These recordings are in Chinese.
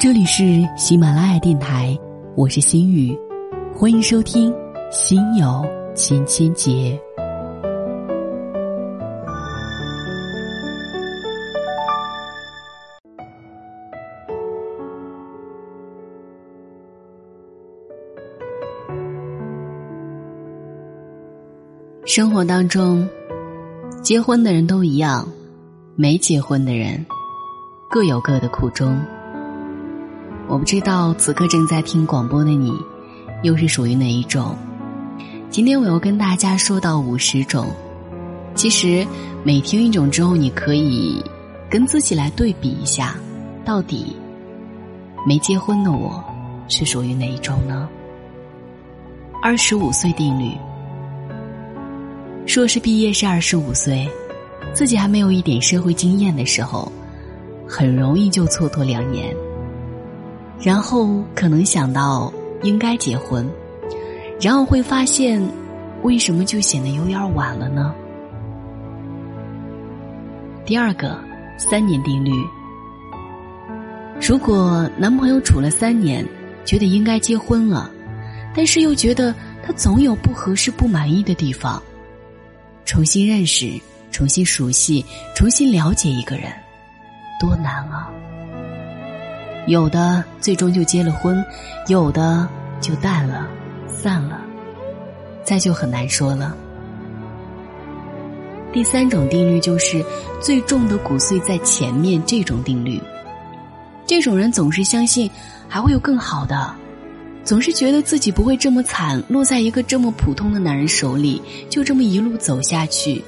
这里是喜马拉雅电台，我是心雨，欢迎收听《心有千千结》。生活当中，结婚的人都一样，没结婚的人各有各的苦衷。我不知道此刻正在听广播的你，又是属于哪一种？今天我要跟大家说到五十种。其实每听一种之后，你可以跟自己来对比一下，到底没结婚的我是属于哪一种呢？二十五岁定律。硕士毕业是二十五岁，自己还没有一点社会经验的时候，很容易就蹉跎两年。然后可能想到应该结婚，然后会发现，为什么就显得有点晚了呢？第二个三年定律，如果男朋友处了三年，觉得应该结婚了，但是又觉得他总有不合适、不满意的地方，重新认识、重新熟悉、重新了解一个人，多难啊！有的最终就结了婚，有的就淡了、散了，再就很难说了。第三种定律就是最重的骨髓在前面，这种定律，这种人总是相信还会有更好的，总是觉得自己不会这么惨，落在一个这么普通的男人手里，就这么一路走下去，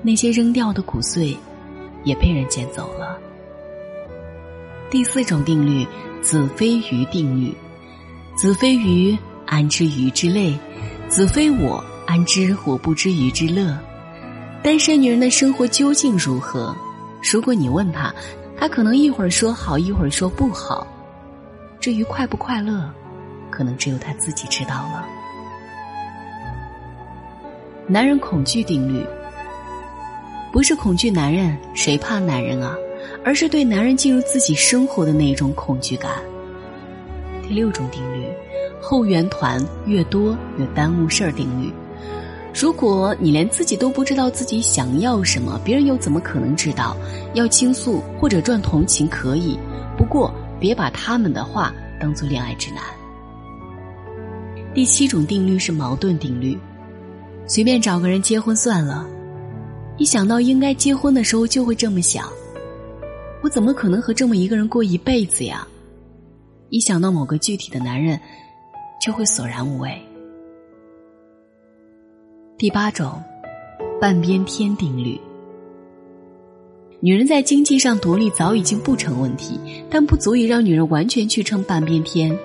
那些扔掉的骨髓也被人捡走了。第四种定律，子非鱼定律。子非鱼，安知鱼之类？子非我，安知我不知鱼之乐？单身女人的生活究竟如何？如果你问她，她可能一会儿说好，一会儿说不好。至于快不快乐，可能只有她自己知道了。男人恐惧定律，不是恐惧男人，谁怕男人啊？而是对男人进入自己生活的那种恐惧感。第六种定律，后援团越多越耽误事儿定律。如果你连自己都不知道自己想要什么，别人又怎么可能知道？要倾诉或者赚同情可以，不过别把他们的话当做恋爱指南。第七种定律是矛盾定律，随便找个人结婚算了，一想到应该结婚的时候就会这么想。我怎么可能和这么一个人过一辈子呀？一想到某个具体的男人，就会索然无味。第八种，半边天定律。女人在经济上独立早已经不成问题，但不足以让女人完全去撑半边天。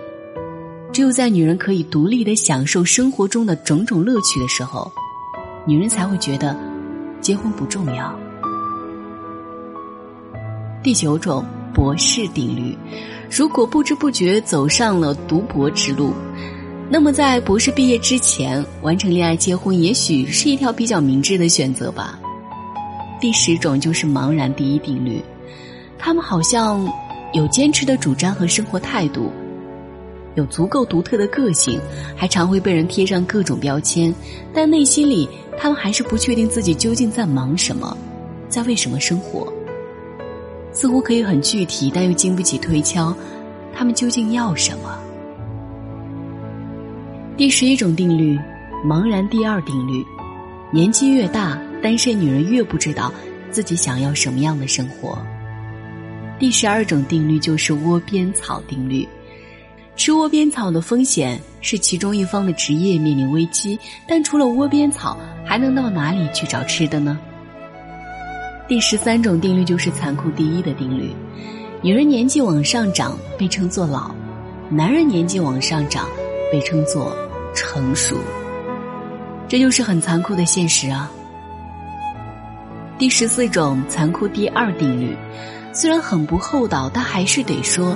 只有在女人可以独立的享受生活中的种种乐趣的时候，女人才会觉得结婚不重要。第九种博士定律：如果不知不觉走上了读博之路，那么在博士毕业之前完成恋爱结婚，也许是一条比较明智的选择吧。第十种就是茫然第一定律：他们好像有坚持的主张和生活态度，有足够独特的个性，还常会被人贴上各种标签，但内心里他们还是不确定自己究竟在忙什么，在为什么生活。似乎可以很具体，但又经不起推敲。他们究竟要什么？第十一种定律，茫然第二定律：年纪越大，单身女人越不知道自己想要什么样的生活。第十二种定律就是窝边草定律：吃窝边草的风险是其中一方的职业面临危机，但除了窝边草，还能到哪里去找吃的呢？第十三种定律就是残酷第一的定律：女人年纪往上涨被称作老，男人年纪往上涨被称作成熟。这就是很残酷的现实啊！第十四种残酷第二定律，虽然很不厚道，但还是得说，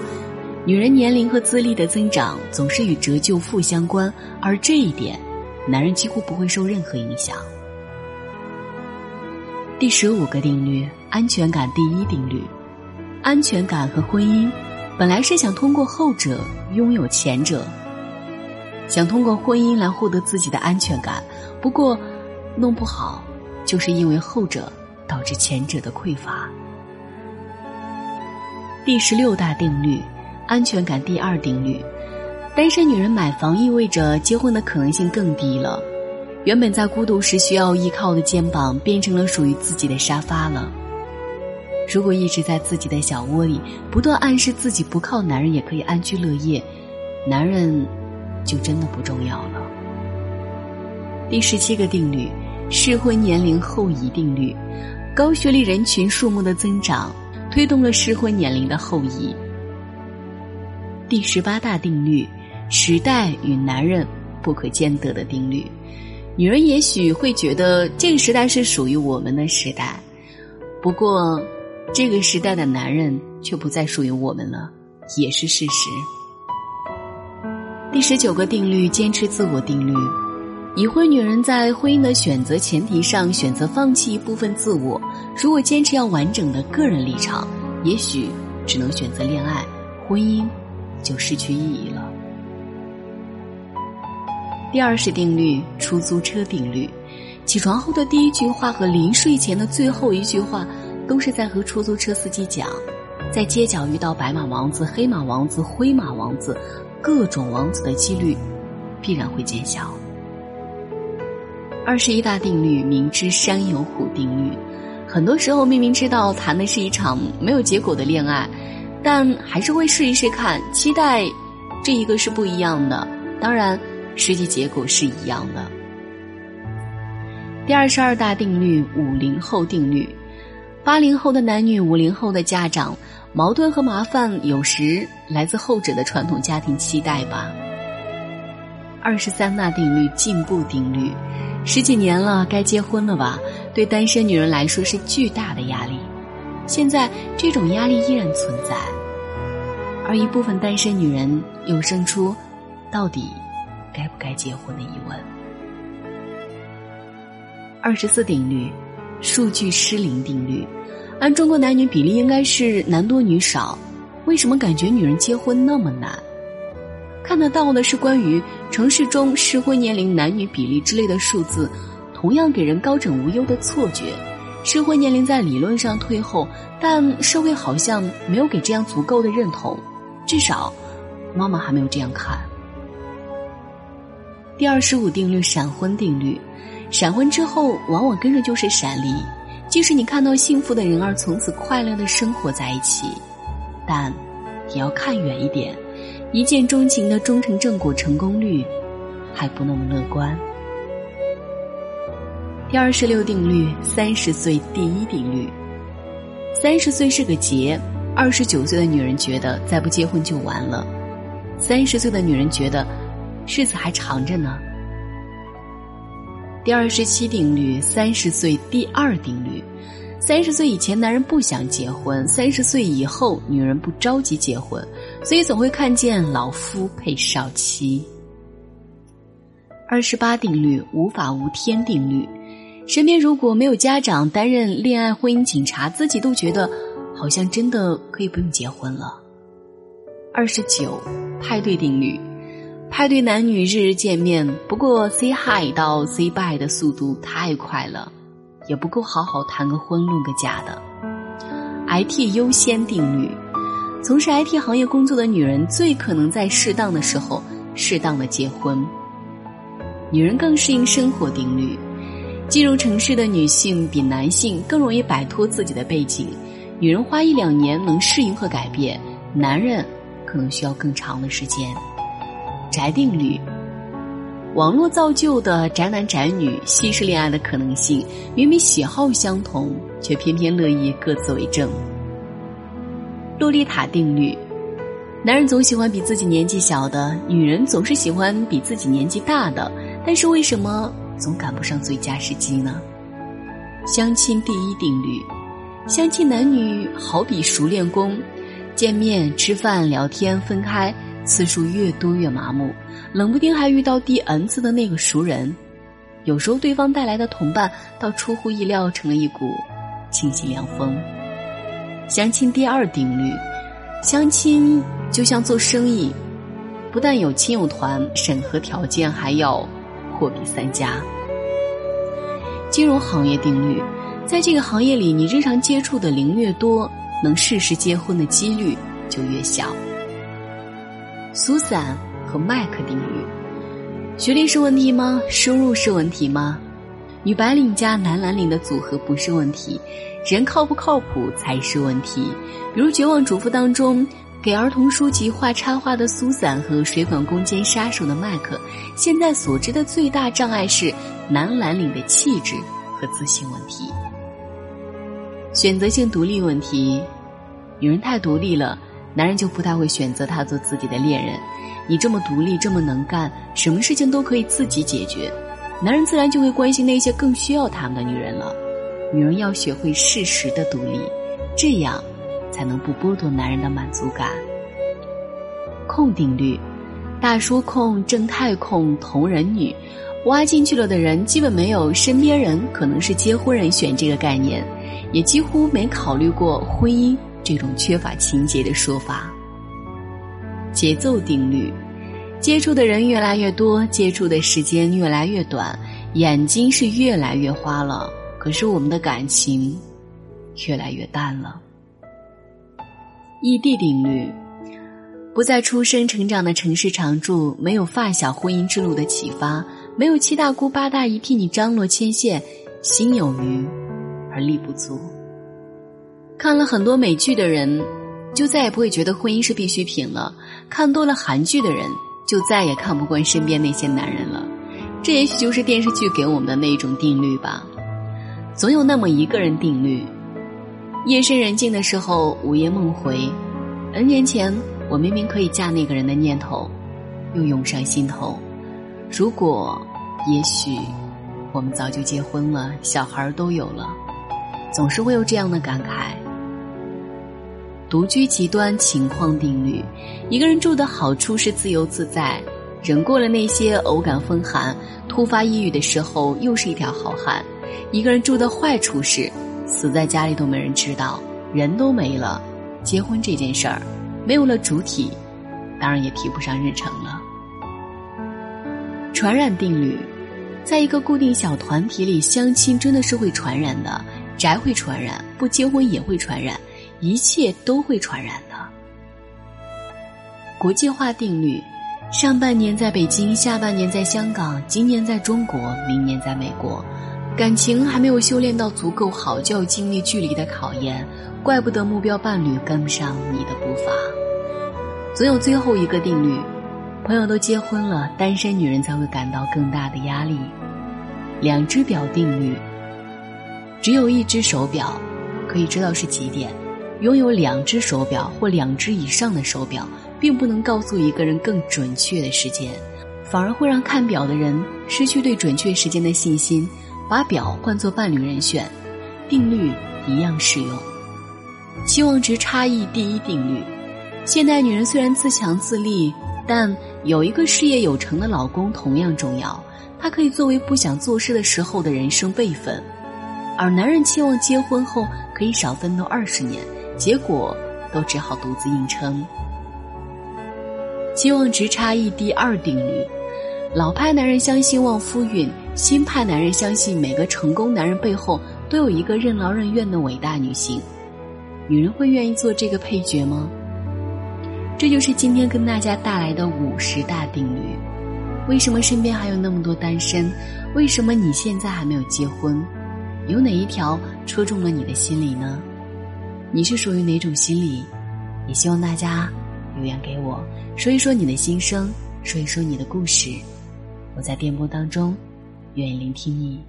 女人年龄和资历的增长总是与折旧负相关，而这一点，男人几乎不会受任何影响。第十五个定律，安全感第一定律。安全感和婚姻本来是想通过后者拥有前者，想通过婚姻来获得自己的安全感。不过，弄不好就是因为后者导致前者的匮乏。第十六大定律，安全感第二定律：单身女人买房意味着结婚的可能性更低了。原本在孤独时需要依靠的肩膀，变成了属于自己的沙发了。如果一直在自己的小窝里，不断暗示自己不靠男人也可以安居乐业，男人就真的不重要了。第十七个定律：适婚年龄后移定律。高学历人群数目的增长，推动了适婚年龄的后移。第十八大定律：时代与男人不可兼得的定律。女人也许会觉得这个时代是属于我们的时代，不过，这个时代的男人却不再属于我们了，也是事实。第十九个定律：坚持自我定律。已婚女人在婚姻的选择前提上选择放弃一部分自我，如果坚持要完整的个人立场，也许只能选择恋爱，婚姻就失去意义了。第二是定律，出租车定律。起床后的第一句话和临睡前的最后一句话，都是在和出租车司机讲：在街角遇到白马王子、黑马王子、灰马王子，各种王子的几率必然会减小。二十一大定律，明知山有虎定律。很多时候明明知道谈的是一场没有结果的恋爱，但还是会试一试看，期待这一个是不一样的。当然。实际结果是一样的。第二十二大定律，五零后定律，八零后的男女，五零后的家长，矛盾和麻烦有时来自后者的传统家庭期待吧。二十三大定律，进步定律，十几年了，该结婚了吧？对单身女人来说是巨大的压力。现在这种压力依然存在，而一部分单身女人又生出，到底。该不该结婚的疑问。二十四定律，数据失灵定律。按中国男女比例，应该是男多女少，为什么感觉女人结婚那么难？看得到的是关于城市中适婚年龄男女比例之类的数字，同样给人高枕无忧的错觉。适婚年龄在理论上退后，但社会好像没有给这样足够的认同，至少，妈妈还没有这样看。第二十五定律，闪婚定律。闪婚之后，往往跟着就是闪离。即使你看到幸福的人儿从此快乐的生活在一起，但也要看远一点，一见钟情的终成正果成功率还不那么乐观。第二十六定律，三十岁第一定律。三十岁是个劫，二十九岁的女人觉得再不结婚就完了，三十岁的女人觉得。日子还长着呢。第二十七定律，三十岁第二定律：三十岁以前男人不想结婚，三十岁以后女人不着急结婚，所以总会看见老夫配少妻。二十八定律，无法无天定律：身边如果没有家长担任恋爱婚姻警察，自己都觉得好像真的可以不用结婚了。二十九，派对定律。派对男女日日见面，不过 say hi 到 say bye 的速度太快了，也不够好好谈个婚论个假的。IT 优先定律，从事 IT 行业工作的女人最可能在适当的时候适当的结婚。女人更适应生活定律，进入城市的女性比男性更容易摆脱自己的背景，女人花一两年能适应和改变，男人可能需要更长的时间。宅定律，网络造就的宅男宅女稀释恋爱的可能性，明明喜好相同，却偏偏乐意各自为政。洛丽塔定律，男人总喜欢比自己年纪小的，女人总是喜欢比自己年纪大的，但是为什么总赶不上最佳时机呢？相亲第一定律，相亲男女好比熟练工，见面、吃饭、聊天、分开。次数越多越麻木，冷不丁还遇到第 n 次的那个熟人，有时候对方带来的同伴倒出乎意料成了一股清新凉风。相亲第二定律：相亲就像做生意，不但有亲友团审核条件，还要货比三家。金融行业定律，在这个行业里，你日常接触的零越多，能适时结婚的几率就越小。苏散和麦克定律：学历是问题吗？收入是问题吗？女白领加男蓝领的组合不是问题，人靠不靠谱才是问题。比如《绝望主妇》当中，给儿童书籍画插画的苏散和水管工兼杀手的麦克，现在所知的最大障碍是男蓝领的气质和自信问题。选择性独立问题，女人太独立了，男人就不太会选择她做自己的恋人。你这么独立，这么能干，什么事情都可以自己解决。男人自然就会关心那些更需要他们的女人了。女人要学会适时的独立，这样才能不剥夺男人的满足感。控定律，大叔控、正太控、同人女，挖进去了的人基本没有身边人可能是结婚人选这个概念，也几乎没考虑过婚姻这种缺乏情节的说法。节奏定律。接触的人越来越多，接触的时间越来越短，眼睛是越来越花了，可是我们的感情越来越淡了。异地定律：不在出生成长的城市常住，没有发小婚姻之路的启发，没有七大姑八大姨替你张罗牵线，心有余而力不足。看了很多美剧的人，就再也不会觉得婚姻是必需品了；看多了韩剧的人。就再也看不惯身边那些男人了，这也许就是电视剧给我们的那种定律吧。总有那么一个人定律：夜深人静的时候，午夜梦回，N 年前我明明可以嫁那个人的念头，又涌上心头。如果，也许，我们早就结婚了，小孩都有了，总是会有这样的感慨。独居极端情况定律：一个人住的好处是自由自在，忍过了那些偶感风寒，突发抑郁的时候又是一条好汉；一个人住的坏处是死在家里都没人知道，人都没了，结婚这件事儿没有了主体，当然也提不上日程了。传染定律：在一个固定小团体里相亲真的是会传染的，宅会传染，不结婚也会传染。一切都会传染的。国际化定律：上半年在北京，下半年在香港，今年在中国，明年在美国。感情还没有修炼到足够好，就要经历距离的考验，怪不得目标伴侣跟不上你的步伐。总有最后一个定律：朋友都结婚了，单身女人才会感到更大的压力。两只表定律：只有一只手表，可以知道是几点。拥有两只手表或两只以上的手表，并不能告诉一个人更准确的时间，反而会让看表的人失去对准确时间的信心，把表换作伴侣人选。定律一样适用。期望值差异第一定律：现代女人虽然自强自立，但有一个事业有成的老公同样重要，他可以作为不想做事的时候的人生备份，而男人期望结婚后可以少奋斗二十年。结果都只好独自硬撑。期望值差异第二定律：老派男人相信旺夫运，新派男人相信每个成功男人背后都有一个任劳任怨的伟大女性。女人会愿意做这个配角吗？这就是今天跟大家带来的五十大定律。为什么身边还有那么多单身？为什么你现在还没有结婚？有哪一条戳中了你的心里呢？你是属于哪种心理？也希望大家留言给我，说一说你的心声，说一说你的故事。我在电波当中，愿意聆听你。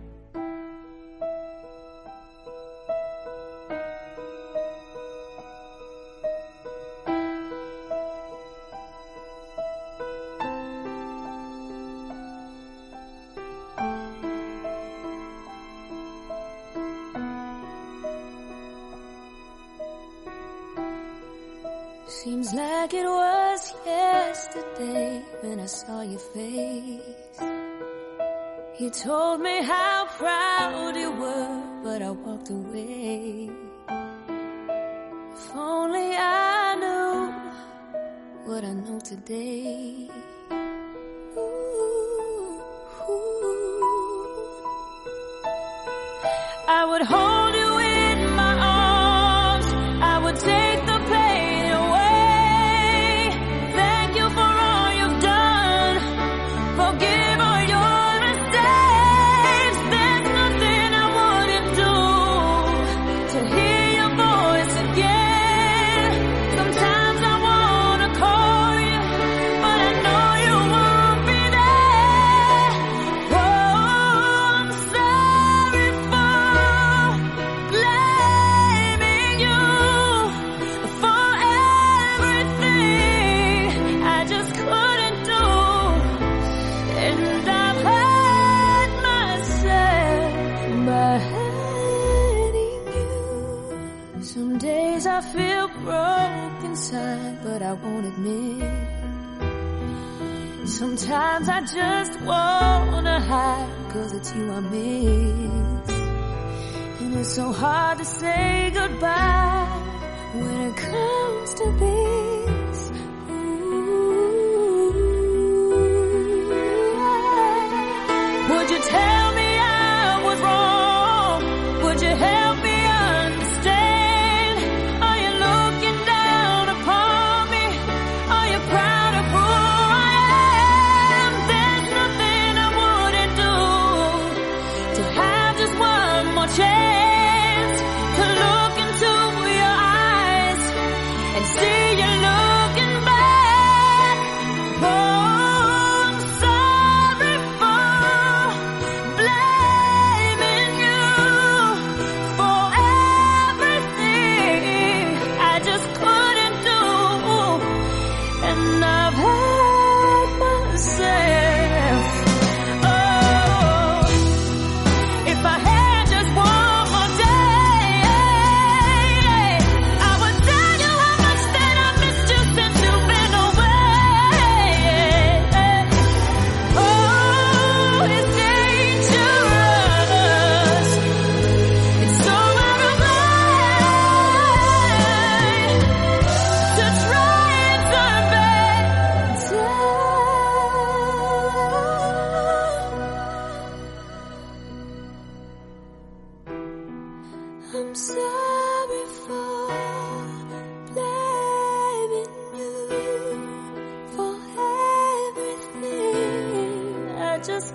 what I know today. cause it's you I miss. And it's so hard to say goodbye when it comes to this. just